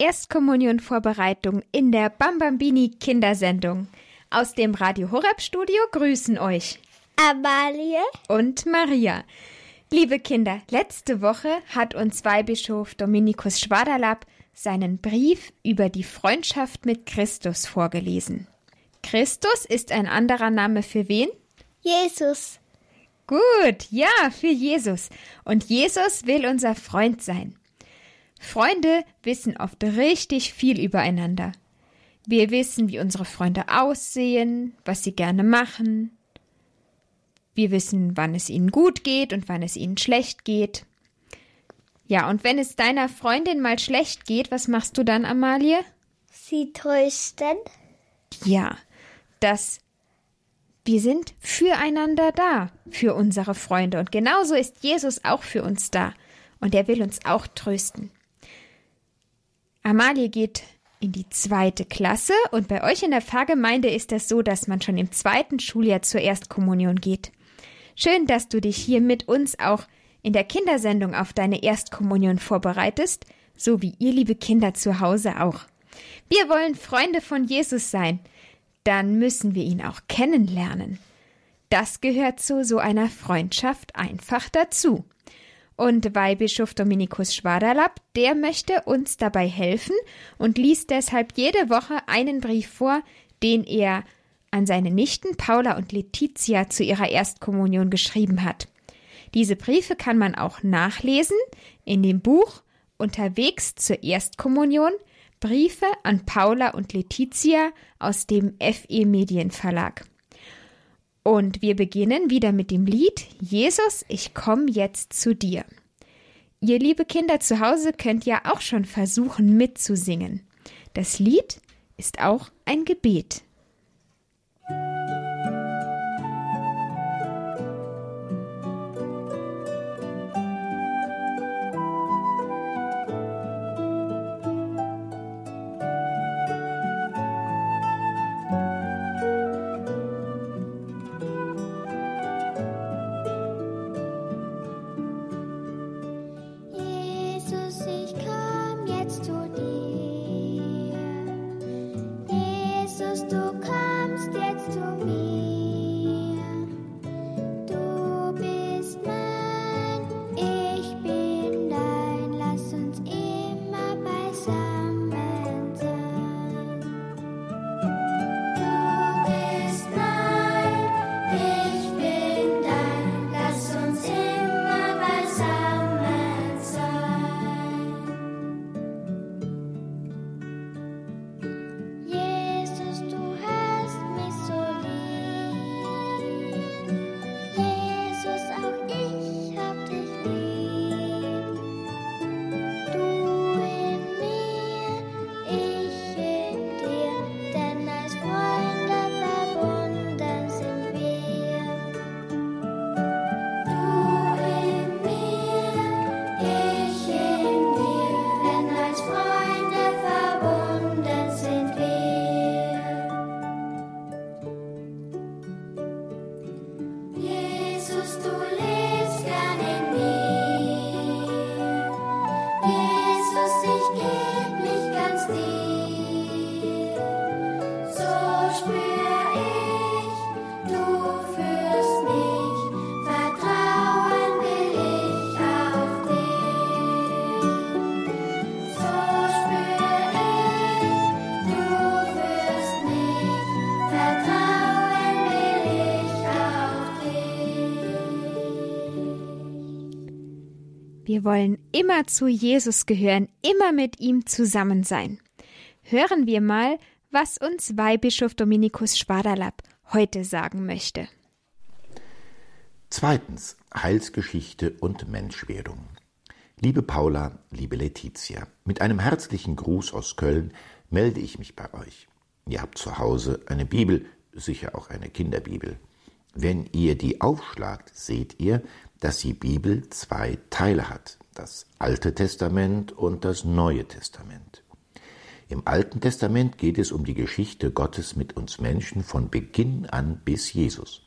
Erstkommunion-Vorbereitung in der Bambambini Kindersendung. Aus dem Radio Horeb Studio grüßen euch Amalie und Maria. Liebe Kinder, letzte Woche hat uns Weihbischof Dominikus Schwaderlapp seinen Brief über die Freundschaft mit Christus vorgelesen. Christus ist ein anderer Name für wen? Jesus. Gut, ja, für Jesus. Und Jesus will unser Freund sein. Freunde wissen oft richtig viel übereinander. Wir wissen, wie unsere Freunde aussehen, was sie gerne machen. Wir wissen, wann es ihnen gut geht und wann es ihnen schlecht geht. Ja, und wenn es deiner Freundin mal schlecht geht, was machst du dann, Amalie? Sie trösten. Ja, das wir sind füreinander da, für unsere Freunde. Und genauso ist Jesus auch für uns da. Und er will uns auch trösten. Amalie geht in die zweite Klasse und bei euch in der Pfarrgemeinde ist es so, dass man schon im zweiten Schuljahr zur Erstkommunion geht. Schön, dass du dich hier mit uns auch in der Kindersendung auf deine Erstkommunion vorbereitest, so wie ihr liebe Kinder zu Hause auch. Wir wollen Freunde von Jesus sein, dann müssen wir ihn auch kennenlernen. Das gehört zu so einer Freundschaft einfach dazu. Und Weihbischof Dominikus Schwaderlapp, der möchte uns dabei helfen und liest deshalb jede Woche einen Brief vor, den er an seine Nichten Paula und Letizia zu ihrer Erstkommunion geschrieben hat. Diese Briefe kann man auch nachlesen in dem Buch Unterwegs zur Erstkommunion Briefe an Paula und Letizia aus dem FE Medienverlag. Und wir beginnen wieder mit dem Lied Jesus, ich komme jetzt zu dir. Ihr liebe Kinder zu Hause könnt ja auch schon versuchen mitzusingen. Das Lied ist auch ein Gebet. Wir wollen immer zu Jesus gehören, immer mit ihm zusammen sein. Hören wir mal, was uns Weihbischof Dominikus Schwaderlapp heute sagen möchte. Zweitens Heilsgeschichte und Menschwerdung. Liebe Paula, liebe Letizia, mit einem herzlichen Gruß aus Köln melde ich mich bei euch. Ihr habt zu Hause eine Bibel, sicher auch eine Kinderbibel. Wenn ihr die aufschlagt, seht ihr, dass die Bibel zwei Teile hat, das Alte Testament und das Neue Testament. Im Alten Testament geht es um die Geschichte Gottes mit uns Menschen von Beginn an bis Jesus.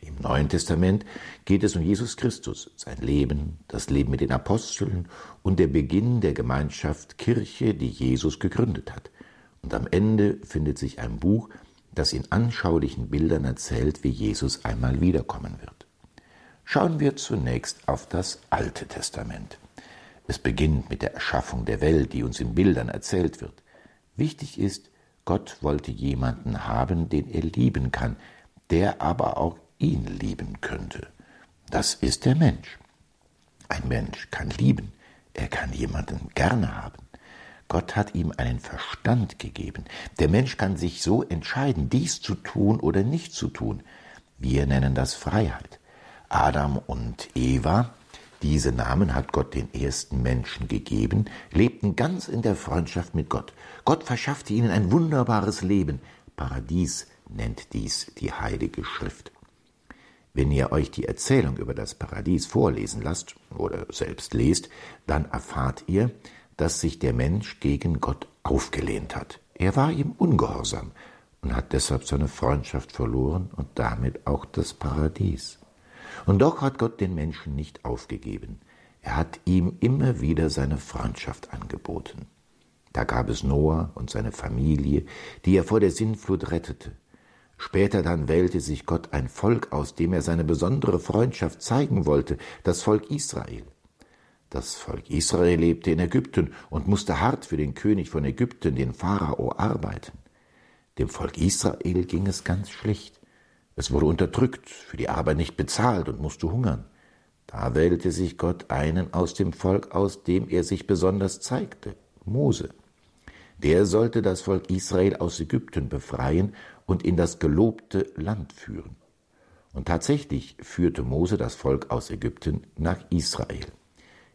Im Neuen Testament geht es um Jesus Christus, sein Leben, das Leben mit den Aposteln und der Beginn der Gemeinschaft Kirche, die Jesus gegründet hat. Und am Ende findet sich ein Buch, das in anschaulichen Bildern erzählt, wie Jesus einmal wiederkommen wird. Schauen wir zunächst auf das Alte Testament. Es beginnt mit der Erschaffung der Welt, die uns in Bildern erzählt wird. Wichtig ist, Gott wollte jemanden haben, den er lieben kann, der aber auch ihn lieben könnte. Das ist der Mensch. Ein Mensch kann lieben, er kann jemanden gerne haben. Gott hat ihm einen Verstand gegeben. Der Mensch kann sich so entscheiden, dies zu tun oder nicht zu tun. Wir nennen das Freiheit. Adam und Eva, diese Namen hat Gott den ersten Menschen gegeben, lebten ganz in der Freundschaft mit Gott. Gott verschaffte ihnen ein wunderbares Leben. Paradies nennt dies die Heilige Schrift. Wenn ihr euch die Erzählung über das Paradies vorlesen lasst oder selbst lest, dann erfahrt ihr, dass sich der Mensch gegen Gott aufgelehnt hat. Er war ihm ungehorsam und hat deshalb seine Freundschaft verloren und damit auch das Paradies. Und doch hat Gott den Menschen nicht aufgegeben. Er hat ihm immer wieder seine Freundschaft angeboten. Da gab es Noah und seine Familie, die er vor der Sintflut rettete. Später dann wählte sich Gott ein Volk aus, dem er seine besondere Freundschaft zeigen wollte, das Volk Israel. Das Volk Israel lebte in Ägypten und musste hart für den König von Ägypten, den Pharao, arbeiten. Dem Volk Israel ging es ganz schlecht. Es wurde unterdrückt, für die Arbeit nicht bezahlt und musste hungern. Da wählte sich Gott einen aus dem Volk aus, dem er sich besonders zeigte, Mose. Der sollte das Volk Israel aus Ägypten befreien und in das gelobte Land führen. Und tatsächlich führte Mose das Volk aus Ägypten nach Israel.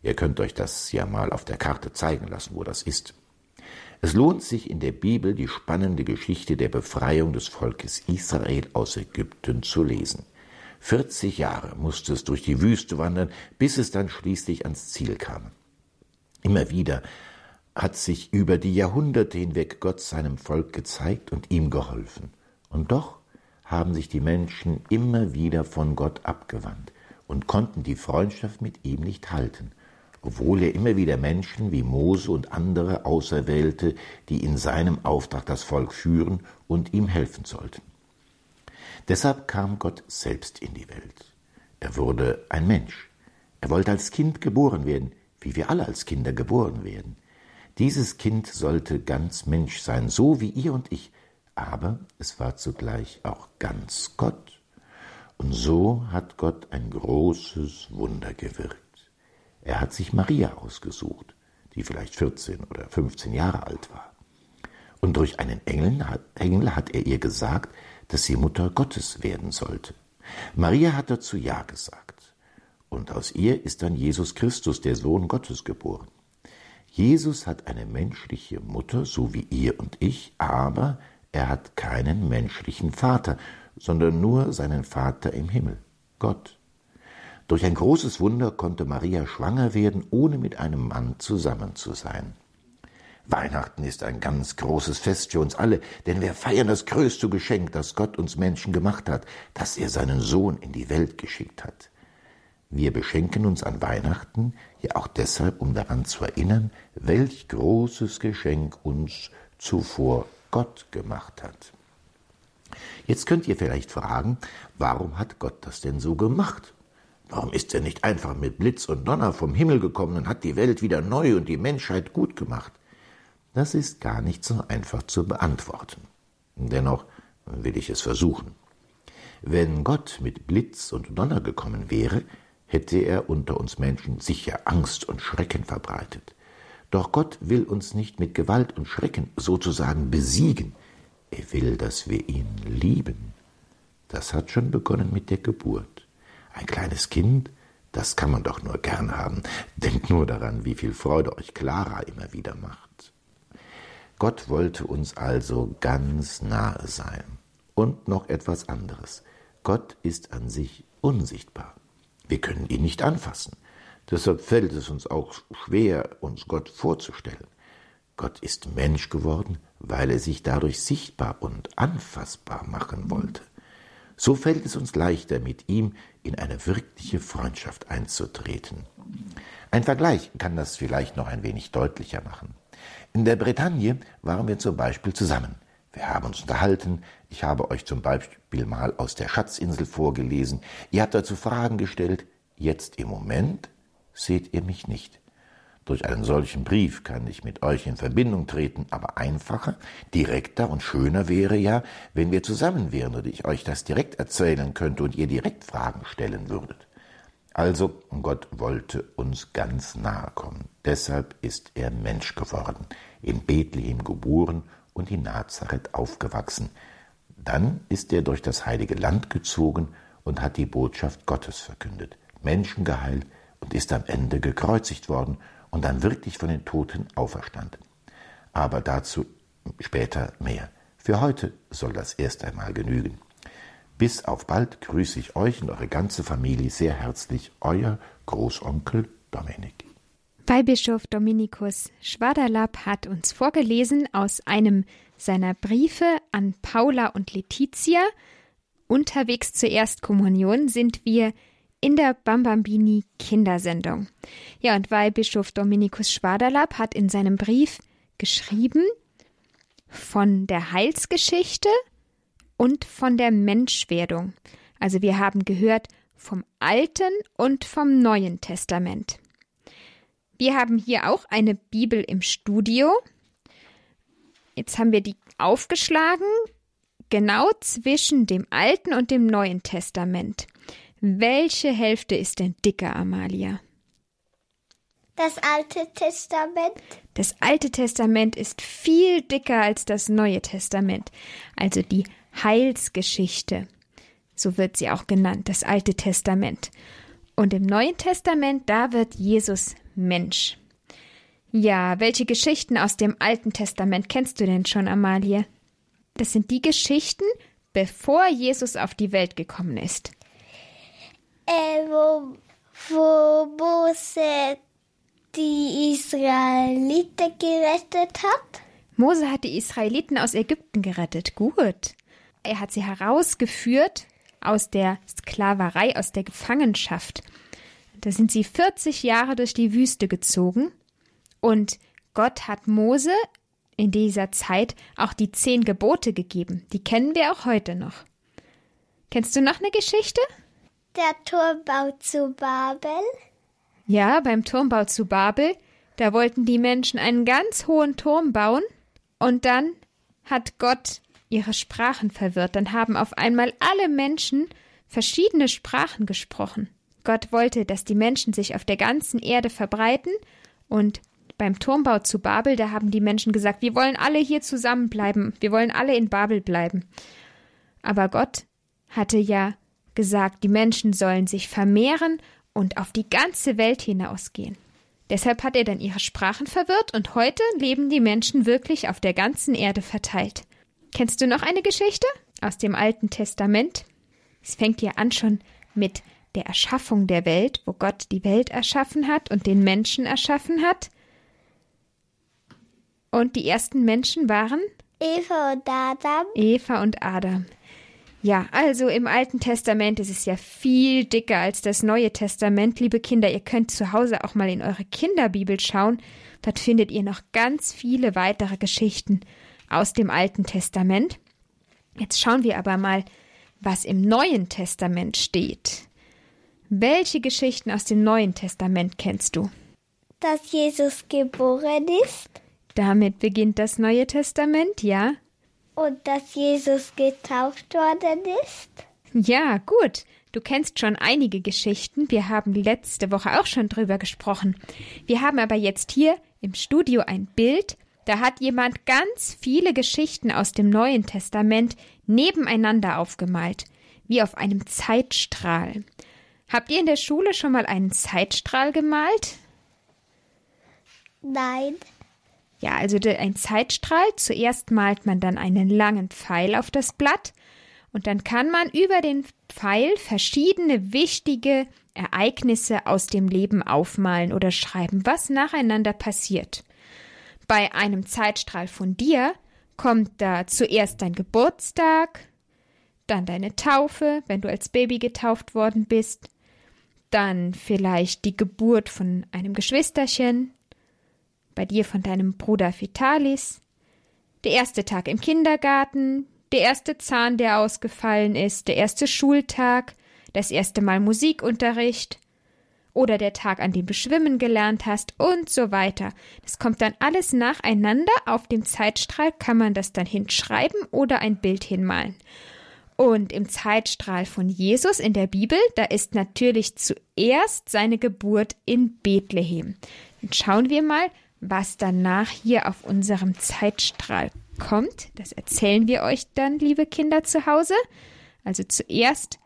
Ihr könnt euch das ja mal auf der Karte zeigen lassen, wo das ist. Es lohnt sich in der Bibel die spannende Geschichte der Befreiung des Volkes Israel aus Ägypten zu lesen. 40 Jahre musste es durch die Wüste wandern, bis es dann schließlich ans Ziel kam. Immer wieder hat sich über die Jahrhunderte hinweg Gott seinem Volk gezeigt und ihm geholfen. Und doch haben sich die Menschen immer wieder von Gott abgewandt und konnten die Freundschaft mit ihm nicht halten, obwohl er immer wieder Menschen wie Mose und andere auserwählte, die in seinem Auftrag das Volk führen und ihm helfen sollten. Deshalb kam Gott selbst in die Welt. Er wurde ein Mensch. Er wollte als Kind geboren werden, wie wir alle als Kinder geboren werden. Dieses Kind sollte ganz Mensch sein, so wie ihr und ich, aber es war zugleich auch ganz Gott. Und so hat Gott ein großes Wunder gewirkt. Er hat sich Maria ausgesucht, die vielleicht 14 oder 15 Jahre alt war. Und durch einen Engel hat, Engel hat er ihr gesagt, dass sie Mutter Gottes werden sollte. Maria hat dazu Ja gesagt. Und aus ihr ist dann Jesus Christus, der Sohn Gottes, geboren. Jesus hat eine menschliche Mutter, so wie ihr und ich, aber er hat keinen menschlichen Vater, sondern nur seinen Vater im Himmel, Gott. Durch ein großes Wunder konnte Maria schwanger werden, ohne mit einem Mann zusammen zu sein. Weihnachten ist ein ganz großes Fest für uns alle, denn wir feiern das größte Geschenk, das Gott uns Menschen gemacht hat, dass er seinen Sohn in die Welt geschickt hat. Wir beschenken uns an Weihnachten ja auch deshalb, um daran zu erinnern, welch großes Geschenk uns zuvor Gott gemacht hat. Jetzt könnt ihr vielleicht fragen, warum hat Gott das denn so gemacht? Warum ist er nicht einfach mit Blitz und Donner vom Himmel gekommen und hat die Welt wieder neu und die Menschheit gut gemacht? Das ist gar nicht so einfach zu beantworten. Dennoch will ich es versuchen. Wenn Gott mit Blitz und Donner gekommen wäre, hätte er unter uns Menschen sicher Angst und Schrecken verbreitet. Doch Gott will uns nicht mit Gewalt und Schrecken sozusagen besiegen. Er will, dass wir ihn lieben. Das hat schon begonnen mit der Geburt. Ein kleines Kind, das kann man doch nur gern haben. Denkt nur daran, wie viel Freude euch Clara immer wieder macht. Gott wollte uns also ganz nahe sein. Und noch etwas anderes. Gott ist an sich unsichtbar. Wir können ihn nicht anfassen. Deshalb fällt es uns auch schwer, uns Gott vorzustellen. Gott ist Mensch geworden, weil er sich dadurch sichtbar und anfassbar machen wollte. So fällt es uns leichter, mit ihm in eine wirkliche Freundschaft einzutreten. Ein Vergleich kann das vielleicht noch ein wenig deutlicher machen. In der Bretagne waren wir zum Beispiel zusammen. Wir haben uns unterhalten. Ich habe euch zum Beispiel mal aus der Schatzinsel vorgelesen. Ihr habt dazu Fragen gestellt. Jetzt im Moment seht ihr mich nicht. Durch einen solchen Brief kann ich mit euch in Verbindung treten, aber einfacher, direkter und schöner wäre ja, wenn wir zusammen wären und ich euch das direkt erzählen könnte und ihr direkt Fragen stellen würdet. Also Gott wollte uns ganz nahe kommen. Deshalb ist er Mensch geworden, in Bethlehem geboren und in Nazareth aufgewachsen. Dann ist er durch das heilige Land gezogen und hat die Botschaft Gottes verkündet, Menschen geheilt und ist am Ende gekreuzigt worden und dann wirklich von den Toten auferstanden. Aber dazu später mehr. Für heute soll das erst einmal genügen. Bis auf bald grüße ich euch und eure ganze Familie sehr herzlich, euer Großonkel Dominik. Weihbischof Dominikus Schwaderlapp hat uns vorgelesen aus einem seiner Briefe an Paula und Letizia. Unterwegs zur Erstkommunion sind wir in der Bambambini Kindersendung. Ja, und weil Bischof Dominikus Schwaderlapp hat in seinem Brief geschrieben von der Heilsgeschichte und von der Menschwerdung. Also wir haben gehört vom Alten und vom Neuen Testament. Wir haben hier auch eine Bibel im Studio. Jetzt haben wir die aufgeschlagen, genau zwischen dem Alten und dem Neuen Testament. Welche Hälfte ist denn dicker, Amalia? Das Alte Testament. Das Alte Testament ist viel dicker als das Neue Testament, also die Heilsgeschichte. So wird sie auch genannt, das Alte Testament. Und im Neuen Testament, da wird Jesus Mensch. Ja, welche Geschichten aus dem Alten Testament kennst du denn schon, Amalie? Das sind die Geschichten, bevor Jesus auf die Welt gekommen ist wo, wo Mose die Israeliten gerettet hat. Mose hat die Israeliten aus Ägypten gerettet. Gut. Er hat sie herausgeführt aus der Sklaverei, aus der Gefangenschaft. Da sind sie 40 Jahre durch die Wüste gezogen und Gott hat Mose in dieser Zeit auch die zehn Gebote gegeben. Die kennen wir auch heute noch. Kennst du noch eine Geschichte? Der Turmbau zu Babel? Ja, beim Turmbau zu Babel, da wollten die Menschen einen ganz hohen Turm bauen und dann hat Gott ihre Sprachen verwirrt. Dann haben auf einmal alle Menschen verschiedene Sprachen gesprochen. Gott wollte, dass die Menschen sich auf der ganzen Erde verbreiten und beim Turmbau zu Babel, da haben die Menschen gesagt, wir wollen alle hier zusammenbleiben, wir wollen alle in Babel bleiben. Aber Gott hatte ja gesagt, die Menschen sollen sich vermehren und auf die ganze Welt hinausgehen. Deshalb hat er dann ihre Sprachen verwirrt und heute leben die Menschen wirklich auf der ganzen Erde verteilt. Kennst du noch eine Geschichte aus dem Alten Testament? Es fängt ja an schon mit der Erschaffung der Welt, wo Gott die Welt erschaffen hat und den Menschen erschaffen hat. Und die ersten Menschen waren Eva und Adam. Eva und Adam. Ja, also im Alten Testament ist es ja viel dicker als das Neue Testament. Liebe Kinder, ihr könnt zu Hause auch mal in eure Kinderbibel schauen. Dort findet ihr noch ganz viele weitere Geschichten aus dem Alten Testament. Jetzt schauen wir aber mal, was im Neuen Testament steht. Welche Geschichten aus dem Neuen Testament kennst du? Dass Jesus geboren ist. Damit beginnt das Neue Testament, ja. Und dass Jesus getauft worden ist? Ja, gut. Du kennst schon einige Geschichten. Wir haben letzte Woche auch schon drüber gesprochen. Wir haben aber jetzt hier im Studio ein Bild. Da hat jemand ganz viele Geschichten aus dem Neuen Testament nebeneinander aufgemalt, wie auf einem Zeitstrahl. Habt ihr in der Schule schon mal einen Zeitstrahl gemalt? Nein. Ja, also ein Zeitstrahl. Zuerst malt man dann einen langen Pfeil auf das Blatt und dann kann man über den Pfeil verschiedene wichtige Ereignisse aus dem Leben aufmalen oder schreiben, was nacheinander passiert. Bei einem Zeitstrahl von dir kommt da zuerst dein Geburtstag, dann deine Taufe, wenn du als Baby getauft worden bist, dann vielleicht die Geburt von einem Geschwisterchen, bei dir von deinem Bruder Vitalis, der erste Tag im Kindergarten, der erste Zahn, der ausgefallen ist, der erste Schultag, das erste Mal Musikunterricht oder der Tag, an dem du schwimmen gelernt hast und so weiter. Das kommt dann alles nacheinander. Auf dem Zeitstrahl kann man das dann hinschreiben oder ein Bild hinmalen. Und im Zeitstrahl von Jesus in der Bibel, da ist natürlich zuerst seine Geburt in Bethlehem. Dann schauen wir mal, was danach hier auf unserem Zeitstrahl kommt. Das erzählen wir euch dann, liebe Kinder zu Hause. Also zuerst,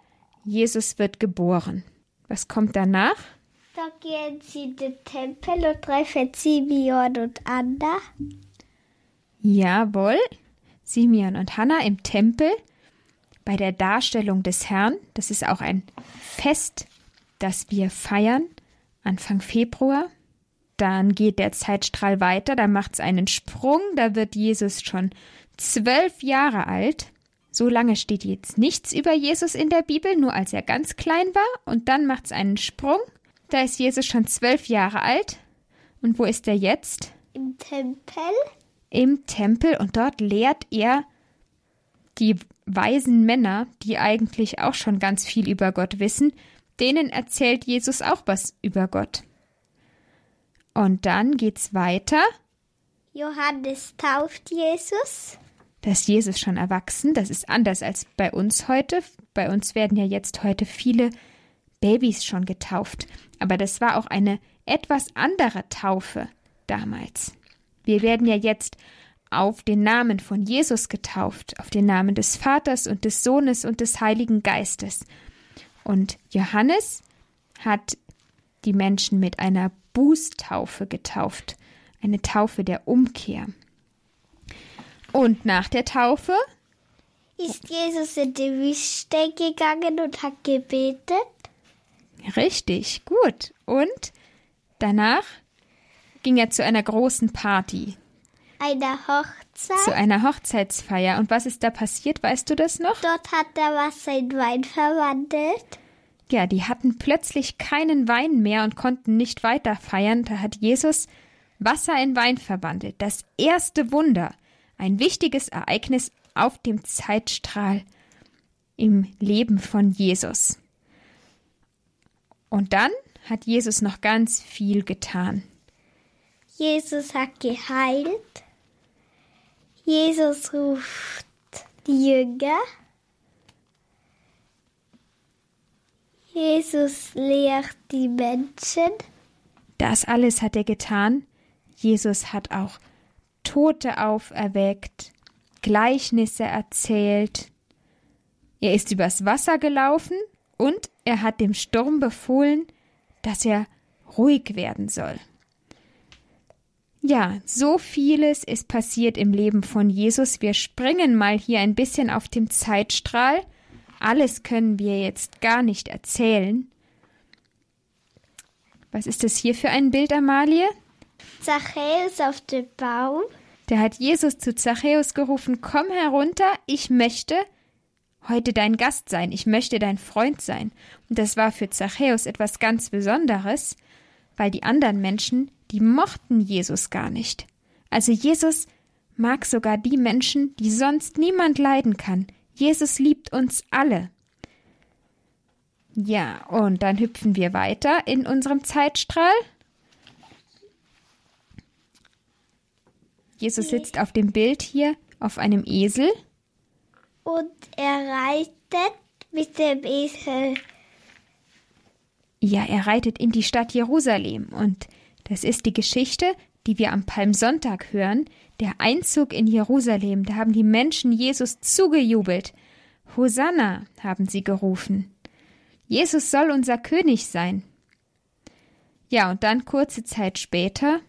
Jesus wird geboren. Was kommt danach? Da gehen sie in den Tempel und treffen Simeon und Anna. Jawohl, Simeon und Hannah im Tempel bei der Darstellung des Herrn. Das ist auch ein Fest, das wir feiern Anfang Februar. Dann geht der Zeitstrahl weiter, da macht es einen Sprung, da wird Jesus schon zwölf Jahre alt. So lange steht jetzt nichts über Jesus in der Bibel, nur als er ganz klein war. Und dann macht es einen Sprung. Da ist Jesus schon zwölf Jahre alt. Und wo ist er jetzt? Im Tempel. Im Tempel. Und dort lehrt er die weisen Männer, die eigentlich auch schon ganz viel über Gott wissen, denen erzählt Jesus auch was über Gott. Und dann geht's weiter. Johannes tauft Jesus. Da ist Jesus schon erwachsen. Das ist anders als bei uns heute. Bei uns werden ja jetzt heute viele Babys schon getauft. Aber das war auch eine etwas andere Taufe damals. Wir werden ja jetzt auf den Namen von Jesus getauft, auf den Namen des Vaters und des Sohnes und des Heiligen Geistes. Und Johannes hat die Menschen mit einer Bußtaufe getauft, eine Taufe der Umkehr. Und nach der Taufe ist Jesus in die Wüste gegangen und hat gebetet. Richtig, gut. Und danach ging er zu einer großen Party. Eine Hochzeit. Zu einer Hochzeitsfeier. Und was ist da passiert? Weißt du das noch? Dort hat er Wasser in Wein verwandelt. Ja, die hatten plötzlich keinen Wein mehr und konnten nicht weiter feiern. Da hat Jesus Wasser in Wein verwandelt. Das erste Wunder. Ein wichtiges Ereignis auf dem Zeitstrahl im Leben von Jesus. Und dann hat Jesus noch ganz viel getan. Jesus hat geheilt. Jesus ruft die Jünger. Jesus lehrt die Menschen. Das alles hat er getan. Jesus hat auch Tote auferweckt, Gleichnisse erzählt. Er ist übers Wasser gelaufen und er hat dem Sturm befohlen, dass er ruhig werden soll. Ja, so vieles ist passiert im Leben von Jesus. Wir springen mal hier ein bisschen auf dem Zeitstrahl. Alles können wir jetzt gar nicht erzählen. Was ist das hier für ein Bild, Amalie? Zachäus auf dem Baum. Der hat Jesus zu Zachäus gerufen, komm herunter, ich möchte heute dein Gast sein, ich möchte dein Freund sein. Und das war für Zachäus etwas ganz Besonderes, weil die anderen Menschen, die mochten Jesus gar nicht. Also Jesus mag sogar die Menschen, die sonst niemand leiden kann. Jesus liebt uns alle. Ja, und dann hüpfen wir weiter in unserem Zeitstrahl. Jesus sitzt auf dem Bild hier auf einem Esel. Und er reitet mit dem Esel. Ja, er reitet in die Stadt Jerusalem. Und das ist die Geschichte, die wir am Palmsonntag hören. Der Einzug in Jerusalem. Da haben die Menschen Jesus zugejubelt. Hosanna, haben sie gerufen. Jesus soll unser König sein. Ja, und dann kurze Zeit später,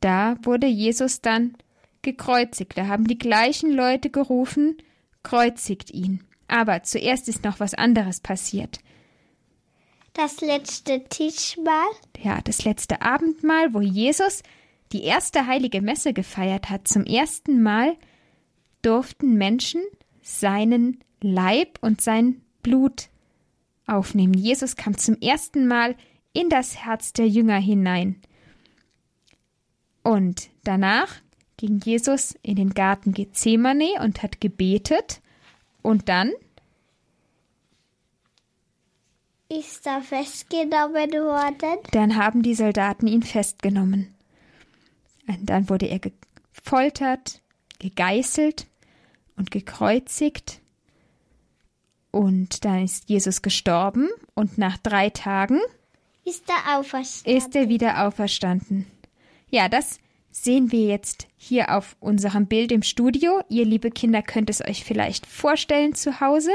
da wurde Jesus dann gekreuzigt. Da haben die gleichen Leute gerufen, kreuzigt ihn. Aber zuerst ist noch was anderes passiert. Das letzte Tischmahl. Ja, das letzte Abendmahl, wo Jesus die erste heilige Messe gefeiert hat. Zum ersten Mal durften Menschen seinen Leib und sein Blut aufnehmen. Jesus kam zum ersten Mal in das Herz der Jünger hinein. Und danach ging Jesus in den Garten Gethsemane und hat gebetet. Und dann ist er festgenommen worden. Dann haben die Soldaten ihn festgenommen. Und dann wurde er gefoltert, gegeißelt und gekreuzigt. Und dann ist Jesus gestorben und nach drei Tagen ist er auferstanden. Ist er wieder auferstanden. Ja, das sehen wir jetzt hier auf unserem Bild im Studio. Ihr liebe Kinder könnt es euch vielleicht vorstellen zu Hause.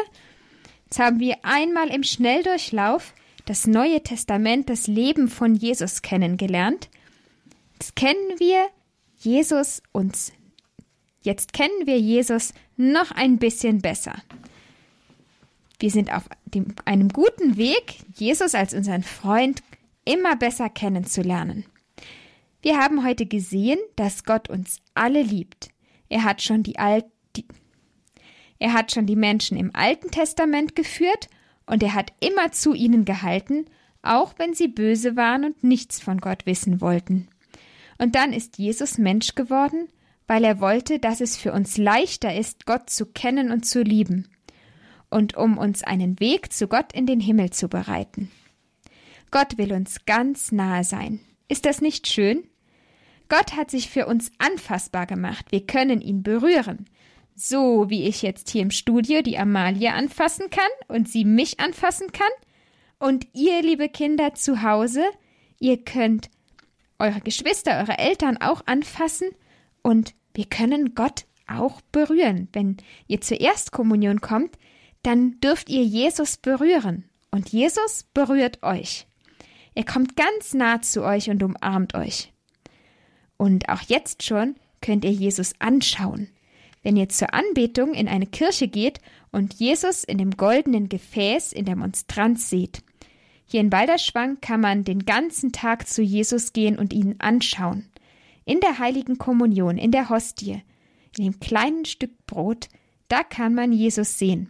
Jetzt haben wir einmal im Schnelldurchlauf das Neue Testament, das Leben von Jesus kennengelernt. Jetzt kennen wir Jesus uns. Jetzt kennen wir Jesus noch ein bisschen besser. Wir sind auf dem, einem guten Weg, Jesus als unseren Freund immer besser kennenzulernen. Wir haben heute gesehen, dass Gott uns alle liebt. Er hat schon die, Al die er hat schon die Menschen im Alten Testament geführt und er hat immer zu ihnen gehalten, auch wenn sie böse waren und nichts von Gott wissen wollten. Und dann ist Jesus Mensch geworden, weil er wollte, dass es für uns leichter ist, Gott zu kennen und zu lieben, und um uns einen Weg zu Gott in den Himmel zu bereiten. Gott will uns ganz nahe sein. Ist das nicht schön? Gott hat sich für uns anfassbar gemacht. Wir können ihn berühren so wie ich jetzt hier im Studio die Amalie anfassen kann und sie mich anfassen kann. Und ihr, liebe Kinder zu Hause, ihr könnt eure Geschwister, eure Eltern auch anfassen und wir können Gott auch berühren. Wenn ihr zur Erstkommunion kommt, dann dürft ihr Jesus berühren und Jesus berührt euch. Er kommt ganz nah zu euch und umarmt euch. Und auch jetzt schon könnt ihr Jesus anschauen wenn ihr zur Anbetung in eine Kirche geht und Jesus in dem goldenen Gefäß in der Monstranz seht. Hier in Balderschwang kann man den ganzen Tag zu Jesus gehen und ihn anschauen. In der heiligen Kommunion, in der Hostie, in dem kleinen Stück Brot, da kann man Jesus sehen.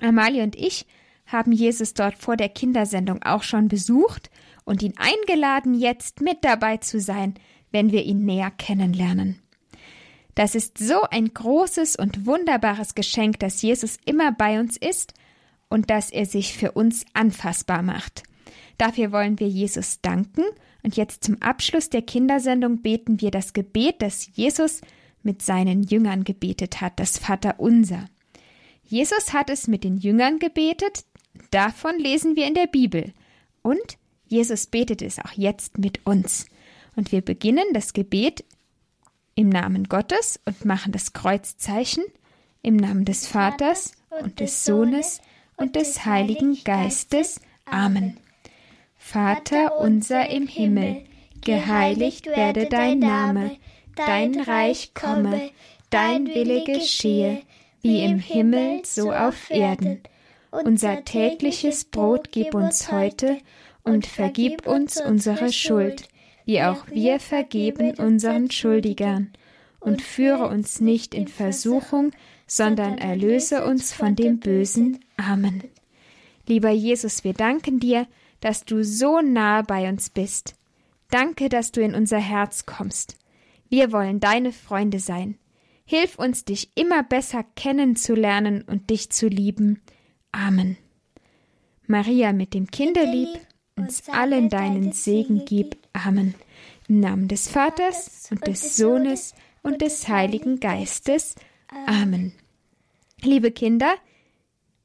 Amalie und ich haben Jesus dort vor der Kindersendung auch schon besucht und ihn eingeladen, jetzt mit dabei zu sein, wenn wir ihn näher kennenlernen. Das ist so ein großes und wunderbares Geschenk, dass Jesus immer bei uns ist und dass er sich für uns anfassbar macht. Dafür wollen wir Jesus danken und jetzt zum Abschluss der Kindersendung beten wir das Gebet, das Jesus mit seinen Jüngern gebetet hat, das Vaterunser. Jesus hat es mit den Jüngern gebetet, davon lesen wir in der Bibel. Und Jesus betet es auch jetzt mit uns. Und wir beginnen das Gebet im Namen Gottes und machen das Kreuzzeichen im Namen des Vaters und des Sohnes und des Heiligen Geistes. Amen. Vater unser im Himmel, geheiligt werde dein Name, dein Reich komme, dein Wille geschehe, wie im Himmel so auf Erden. Unser tägliches Brot gib uns heute und vergib uns unsere Schuld, wie auch wir vergeben unseren Schuldigern. Und führe uns nicht in Versuchung, sondern erlöse uns von dem Bösen. Amen. Lieber Jesus, wir danken dir, dass du so nahe bei uns bist. Danke, dass du in unser Herz kommst. Wir wollen deine Freunde sein. Hilf uns, dich immer besser kennenzulernen und dich zu lieben. Amen. Maria mit dem Kinderlieb, uns allen deinen Segen gib. Amen. Im Namen des Vaters und des Sohnes und des Heiligen Geistes. Amen. Liebe Kinder,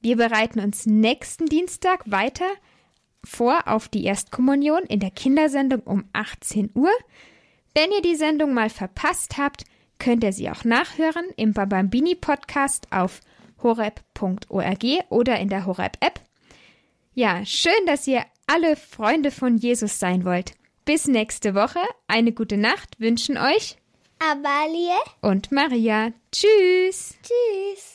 wir bereiten uns nächsten Dienstag weiter vor auf die Erstkommunion in der Kindersendung um 18 Uhr. Wenn ihr die Sendung mal verpasst habt, könnt ihr sie auch nachhören im Babambini Podcast auf horeb.org oder in der Horeb App. Ja, schön, dass ihr alle Freunde von Jesus sein wollt. Bis nächste Woche. Eine gute Nacht wünschen euch Amalie und Maria. Tschüss. Tschüss.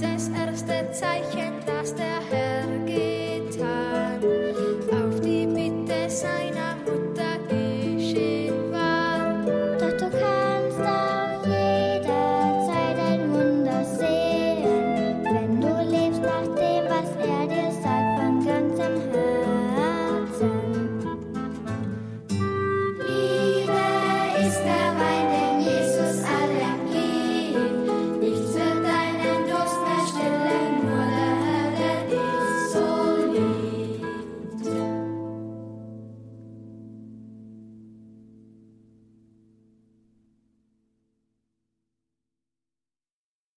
Dieses erste Zeichen, das der Herr